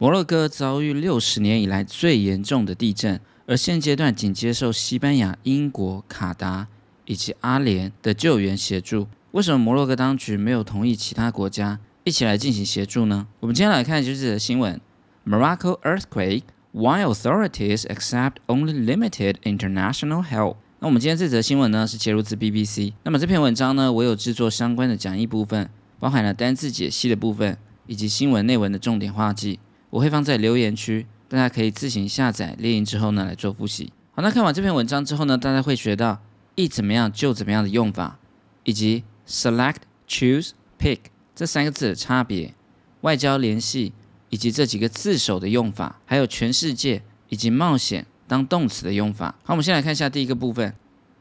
摩洛哥遭遇六十年以来最严重的地震，而现阶段仅接受西班牙、英国、卡达以及阿联的救援协助。为什么摩洛哥当局没有同意其他国家一起来进行协助呢？我们今天来看就是新闻：Morocco earthquake, why authorities accept only limited international help？那我们今天这则新闻呢是切入自 BBC。那么这篇文章呢，我有制作相关的讲义部分，包含了单字解析的部分以及新闻内文的重点画记，我会放在留言区，大家可以自行下载列印之后呢来做复习。好，那看完这篇文章之后呢，大家会学到一怎么样就怎么样的用法，以及 select、choose、pick 这三个字的差别，外交联系以及这几个字首的用法，还有全世界以及冒险当动词的用法。好，我们先来看一下第一个部分。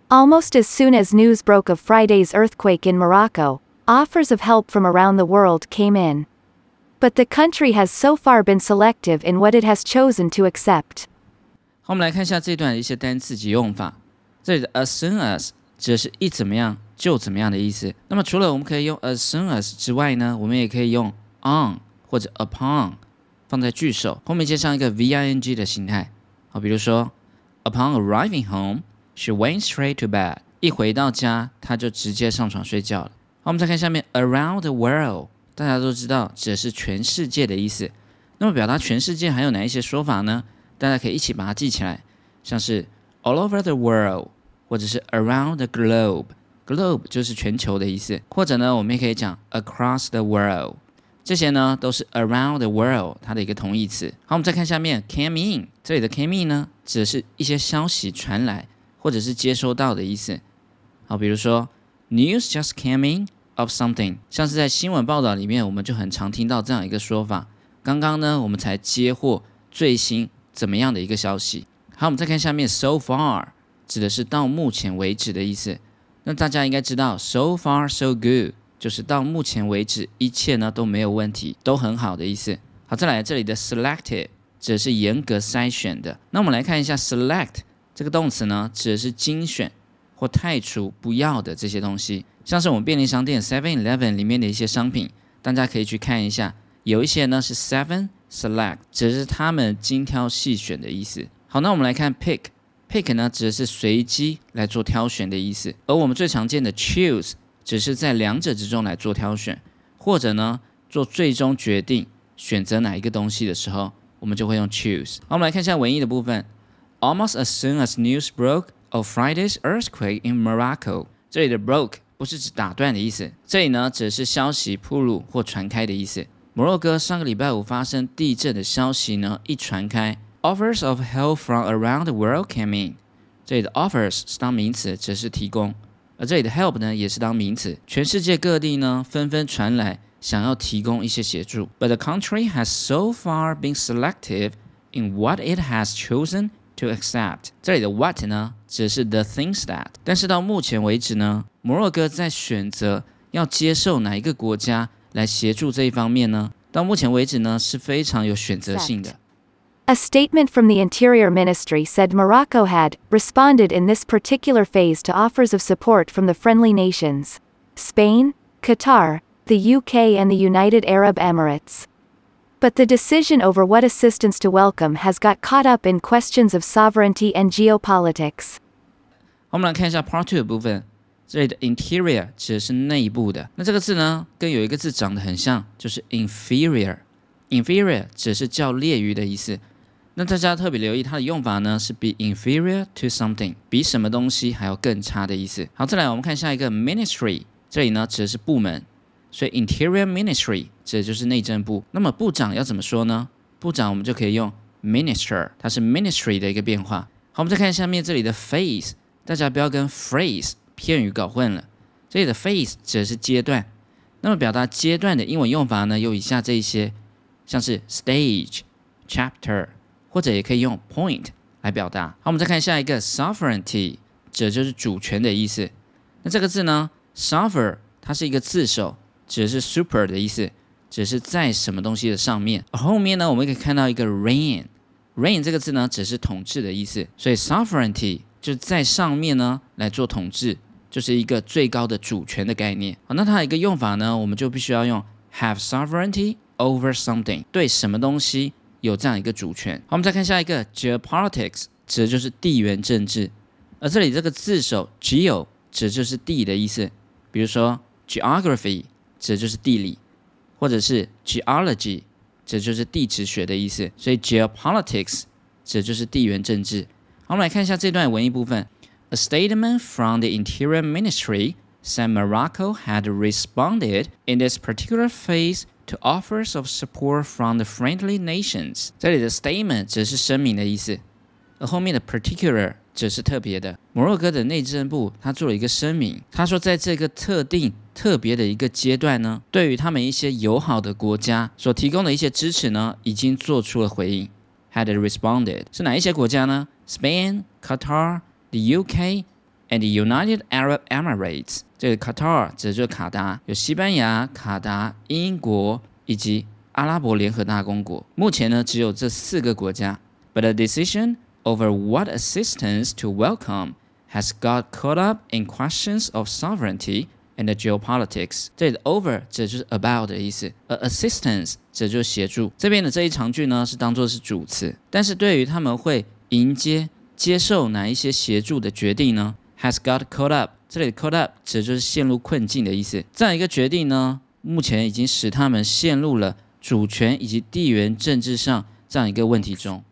Almost as soon as news broke of Friday's earthquake in Morocco, offers of help from around the world came in. But the country has so far been selective in what it has chosen to accept. 好，我们来看一下这段的一些单词及用法。这里的 as soon as 指的是一怎么样就怎么样的意思。那么除了我们可以用 as soon as 之外呢，我们也可以用 on 或者 upon 放在句首后面接上一个 v-i-n-g 的形态。好，比如说 Upon arriving home, she went straight to bed. 一回到家，她就直接上床睡觉了。好，我们再看下面 around the world， 大家都知道指的是全世界的意思。那么表达全世界还有哪一些说法呢？大家可以一起把它记起来，像是 all over the world，或者是 around the globe。globe 就是全球的意思，或者呢，我们也可以讲 across the world。这些呢都是 around the world 它的一个同义词。好，我们再看下面 came in，这里的 came in 呢，指的是一些消息传来或者是接收到的意思。好，比如说 news just came in of something，像是在新闻报道里面，我们就很常听到这样一个说法。刚刚呢，我们才接获最新怎么样的一个消息。好，我们再看下面 so far，指的是到目前为止的意思。那大家应该知道 so far so good。就是到目前为止，一切呢都没有问题，都很好的意思。好，再来这里的 selected 指的是严格筛选的。那我们来看一下 select 这个动词呢，指的是精选或汰除不要的这些东西，像是我们便利商店 Seven Eleven 里面的一些商品，大家可以去看一下，有一些呢是 Seven Select，指的是他们精挑细选的意思。好，那我们来看 pick。pick 呢指的是随机来做挑选的意思，而我们最常见的 choose。只是在两者之中来做挑选，或者呢做最终决定选择哪一个东西的时候，我们就会用 choose。好，我们来看一下文艺的部分。Almost as soon as news broke of Friday's earthquake in Morocco，这里的 broke 不是指打断的意思，这里呢只是消息铺路或传开的意思。摩洛哥上个礼拜五发生地震的消息呢一传开，offers of help from around the world came in。这里的 offers 是当名词，只是提供。而这里的 help 呢，也是当名词。全世界各地呢，纷纷传来想要提供一些协助。But the country has so far been selective in what it has chosen to accept。这里的 what 呢，只是 the things that。但是到目前为止呢，摩洛哥在选择要接受哪一个国家来协助这一方面呢？到目前为止呢，是非常有选择性的。 A statement from the Interior Ministry said Morocco had responded in this particular phase to offers of support from the friendly nations Spain, Qatar, the UK, and the United Arab Emirates. But the decision over what assistance to welcome has got caught up in questions of sovereignty and geopolitics. 好我们来看一下 Part Two 的部分。这里的 interior 指的是内部的，那这个字呢，跟有一个字长得很像，就是 inferior。inferior 指的是较劣于的意思。那大家特别留意它的用法呢，是 be inferior to something，比什么东西还要更差的意思。好，再来我们看下一个 ministry，这里呢指的是部门， 所以 interior ministry 指的就是内政部。那么部长要怎么说呢？部长我们就可以用 minister，它是 ministry 的一个变化。好，我们再看下面这里的 phase，大家不要跟 phrase 片语搞混了。这里的 phase 指的是阶段，那么表达阶段的英文用法呢，有以下这一些，像是 stage、chapter。或者也可以用 point 来表达。好，我们再看下一个 sovereignty，指的就是主权的意思。那这个字呢，sovereign 它是一个字首，指的是 super 的意思，指的是在什么东西的上面。后面呢，我们可以看到一个 reign，reign 这个字呢，只是统治的意思。所以 sovereignty 就在上面呢来做统治，就是一个最高的主权的概念。好，那它的一个用法呢，我们就必须要用 have sovereignty over something，对什么东西。有这样一个主权。好，我们再看下一个，geopolitics 指的就是地缘政治，而这里这个字首 geo 指的就是地的意思，比如说 geography 指的就是地理，或者是 geology 指的就是地质学的意思，所以 geopolitics 指的就是地缘政治。好，我们来看一下这段文艺部分，a statement from the Interior Ministry said Morocco had responded in this particular phase to offers of support from the friendly nations。这里的 statement 只是声明的意思，而后面的 particular 只是特别的。摩洛哥的内政部他做了一个声明，他说在这个特定特别的一个阶段呢，对于他们一些友好的国家所提供的一些支持呢，已经做出了回应。Had responded 是哪一些国家呢？Spain, Qatar, the UK, and the United Arab Emirates。这个 Qatar 指的就是卡达，有西班牙、卡达、英国以及阿拉伯联合大公国。目前呢，只有这四个国家。But a decision over what assistance to welcome has got caught up in questions of sovereignty and geopolitics。这里的 over 指的就是 about 的意思，而 assistance 指的就是协助。这边的这一长句呢，是当做是主词，但是对于他们会迎接、接受哪一些协助的决定呢，has got caught up。这里的 caught up 指的就是陷入困境的意思。这样一个决定呢，目前已经使他们陷入了主权以及地缘政治上这样一个问题中。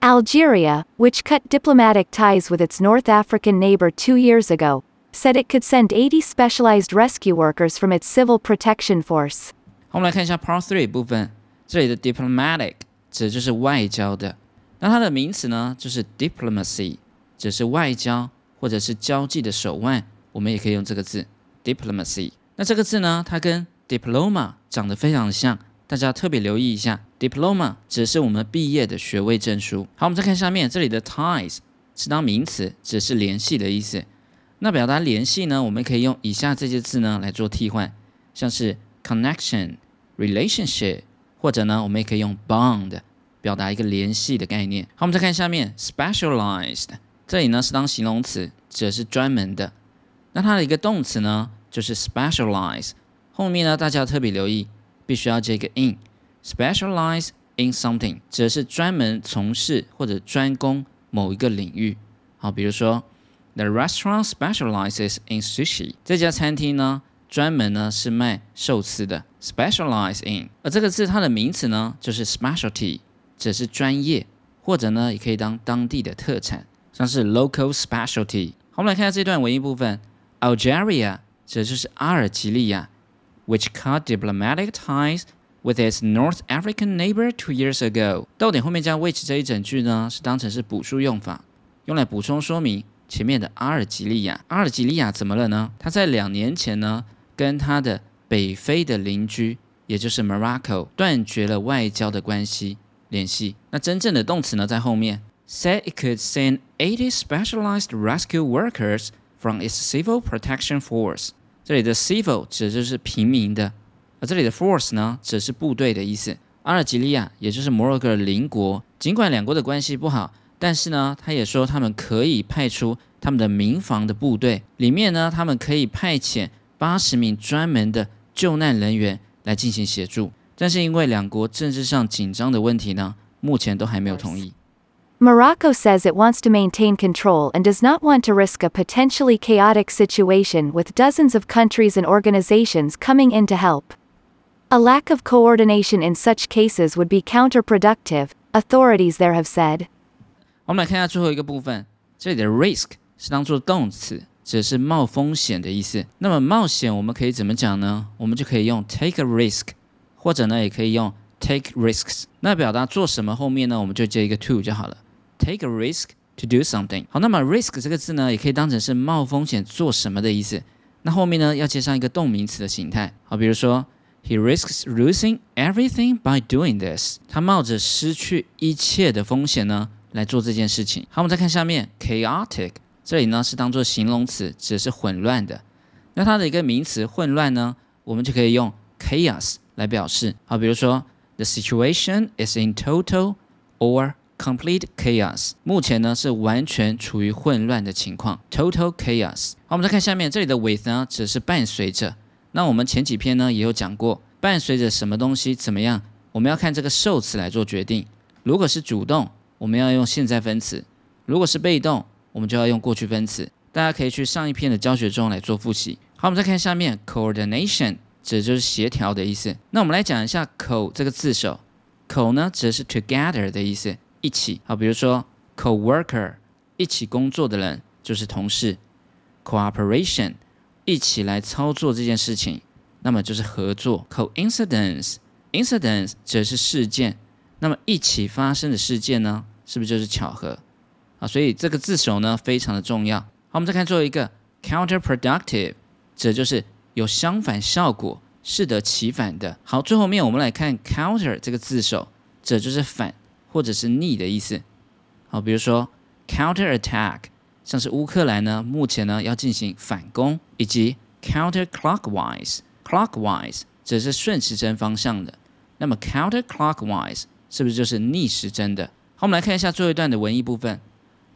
Algeria, which cut diplomatic ties with its North African neighbor two years ago, said it could send 80 specialized rescue workers from its civil protection force. 好，我们来看一下 Part Three 部分，这里的 diplomatic 指的就是外交的，那它的名词呢就是 diplomacy，只是外交或者是交际的手腕，我们也可以用这个字 diplomacy。那这个字呢，它跟 diploma 长得非常像，大家特别留意一下。diploma 指的是我们毕业的学位证书。好，我们再看下面这里的 ties 是当名词，只是联系的意思。 那表达联系呢，我们可以用以下这些字呢来做替换，像是 connection、relationship，或者呢，我们也可以用 bond 表达一个联系的概念。好，我们再看下面 specialized，这里呢是当形容词，指的是专门的。那它的一个动词呢就是 specialize，后面呢大家要特别留意，必须要接一个 in，specialize in something，指的是专门从事或者专攻某一个领域。好，比如说 The restaurant specializes in sushi，这家餐厅呢专门呢是卖寿司的，specialize in。而这个字它的名词呢就是 specialty，指的是专业，或者呢也可以当当地的特产，像是 local specialty。好，我们来看下这段文艺部分，Algeria 指就是阿尔及利亚，which cut diplomatic ties with its North African neighbor two years ago。逗点后面加 which 这一整句呢是当成是补述用法，用来补充说明前面的阿尔及利亚。阿尔及利亚怎么了呢？他在两年前呢跟他的北非的邻居，也就是 Morocco 断绝了外交的关系联系。那真正的动词呢在后面，said it could send 80 specialized rescue workers from its civil protection force。这里的 civil 指的就是平民的，而这里的 force 呢，指的是部队的意思。阿尔及利亚也就是摩洛哥的邻国，尽管两国的关系不好，但是呢，他也说他们可以派出他们的民防的部队，里面呢，他们可以派遣八十名专门的救难人员来进行协助。但是因为两国政治上紧张的问题呢，目前都还没有同意。 Morocco says it wants to maintain control and does not want to risk a potentially chaotic situation with dozens of countries and organizations coming in to help. A lack of coordination in such cases would be counterproductive, authorities there have said. 我们来看一下最后一个部分，这里的 risk 是当做动词，指的是冒风险的意思。那么冒险我们可以怎么讲呢？我们就可以用 take a risk，或者呢也可以用 take risks。那表达做什么后面呢，我们就接一个 to 就好了。Take a risk to do something。好，那么 risk 这个字呢，也可以当成是冒风险做什么的意思。那后面呢要接上一个动名词的形态。好，比如说 He risks losing everything by doing this。他冒着失去一切的风险呢来做这件事情。好，我们再看下面 chaotic，这里呢是当做形容词，指的是混乱的。那它的一个名词混乱呢，我们就可以用 chaos 来表示。好，比如说 The situation is in total or complete chaos。目前呢是完全处于混乱的情况，total chaos。好，我们再看下面这里的 with 呢，只是伴随着。那我们前几篇呢也有讲过，伴随着什么东西怎么样，我们要看这个受词来做决定。如果是主动，我们要用现在分词；如果是被动，我们就要用过去分词。大家可以去上一篇的教学中来做复习。好，我们再看下面，coordination 指的就是协调的意思。那我们来讲一下 co 这个字首，co 呢指的是 together 的意思，一起。好，比如说 co-worker，一起工作的人就是同事；cooperation，一起来操作这件事情，那么就是合作；coincidence，incidence 指的是事件，那么一起发生的事件呢，是不是就是巧合？啊，所以这个字首呢非常的重要。好，我们再看最后一个 counterproductive。这就是有相反效果、适得其反的。好，最后面我们来看 counter 这个字首，这就是反或者是逆的意思。好，比如说 counter attack，像是乌克兰呢，目前呢要进行反攻，以及 counter clockwise，clockwise 这是顺时针方向的。那么 counter clockwise 是不是就是逆时针的？好，我们来看一下最后一段的文艺部分。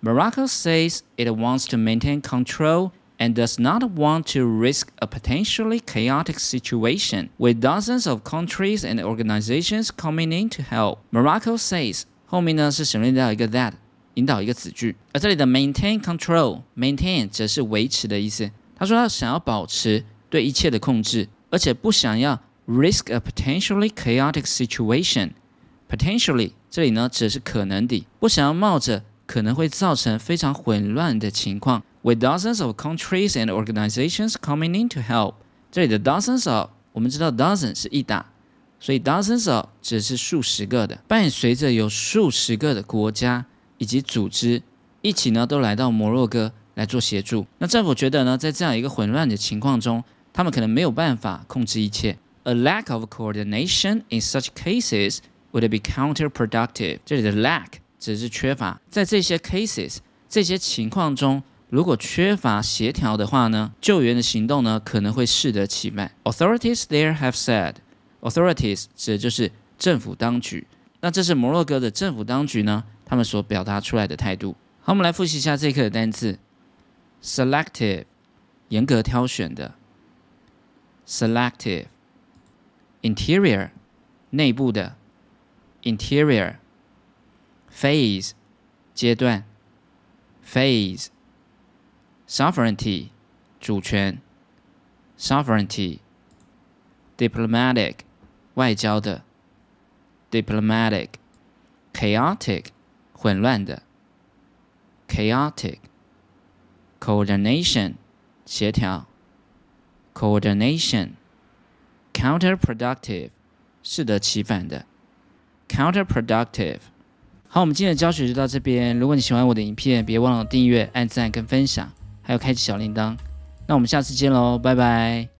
Morocco says it wants to maintain control. and does not want to risk a potentially chaotic situation with dozens of countries and organizations coming in to help. Morocco says 后面呢是省略掉一个 that，引导一个子句，而这里的 maintain control，maintain 则是维持的意思。他说他想要保持对一切的控制，而且不想要 risk a potentially chaotic situation。 Potentially 这里呢指的是可能的，不想要冒着可能会造成非常混乱的情况。with dozens of countries and organizations coming in to help。这里的 dozens of，我们知道 dozen 是一打，所以 dozens of 只是数十个的，伴随着有数十个的国家以及组织一起呢，都来到摩洛哥来做协助。那政府觉得呢，在这样一个混乱的情况中，他们可能没有办法控制一切。A lack of coordination in such cases would be counterproductive。这里的 lack 只是缺乏，在这些 cases 这些情况中。如果缺乏协调的话呢，救援的行动呢可能会适得其反。Authorities there have said, authorities 指的就是政府当局。那这是摩洛哥的政府当局呢，他们所表达出来的态度。好，我们来复习一下这一课的单词：selective，严格挑选的；selective，interior，内部的 ；interior，phase，阶段；phase。sovereignty 主权，sovereignty diplomatic 外交的，diplomatic chaotic 混乱的，chaotic coordination 协调，coordination counterproductive 适得其反的 ，counterproductive。好，我们今天的教学就到这边。如果你喜欢我的影片，别忘了订阅、按赞跟分享。还有开启小铃铛，那我们下次见喽，拜拜。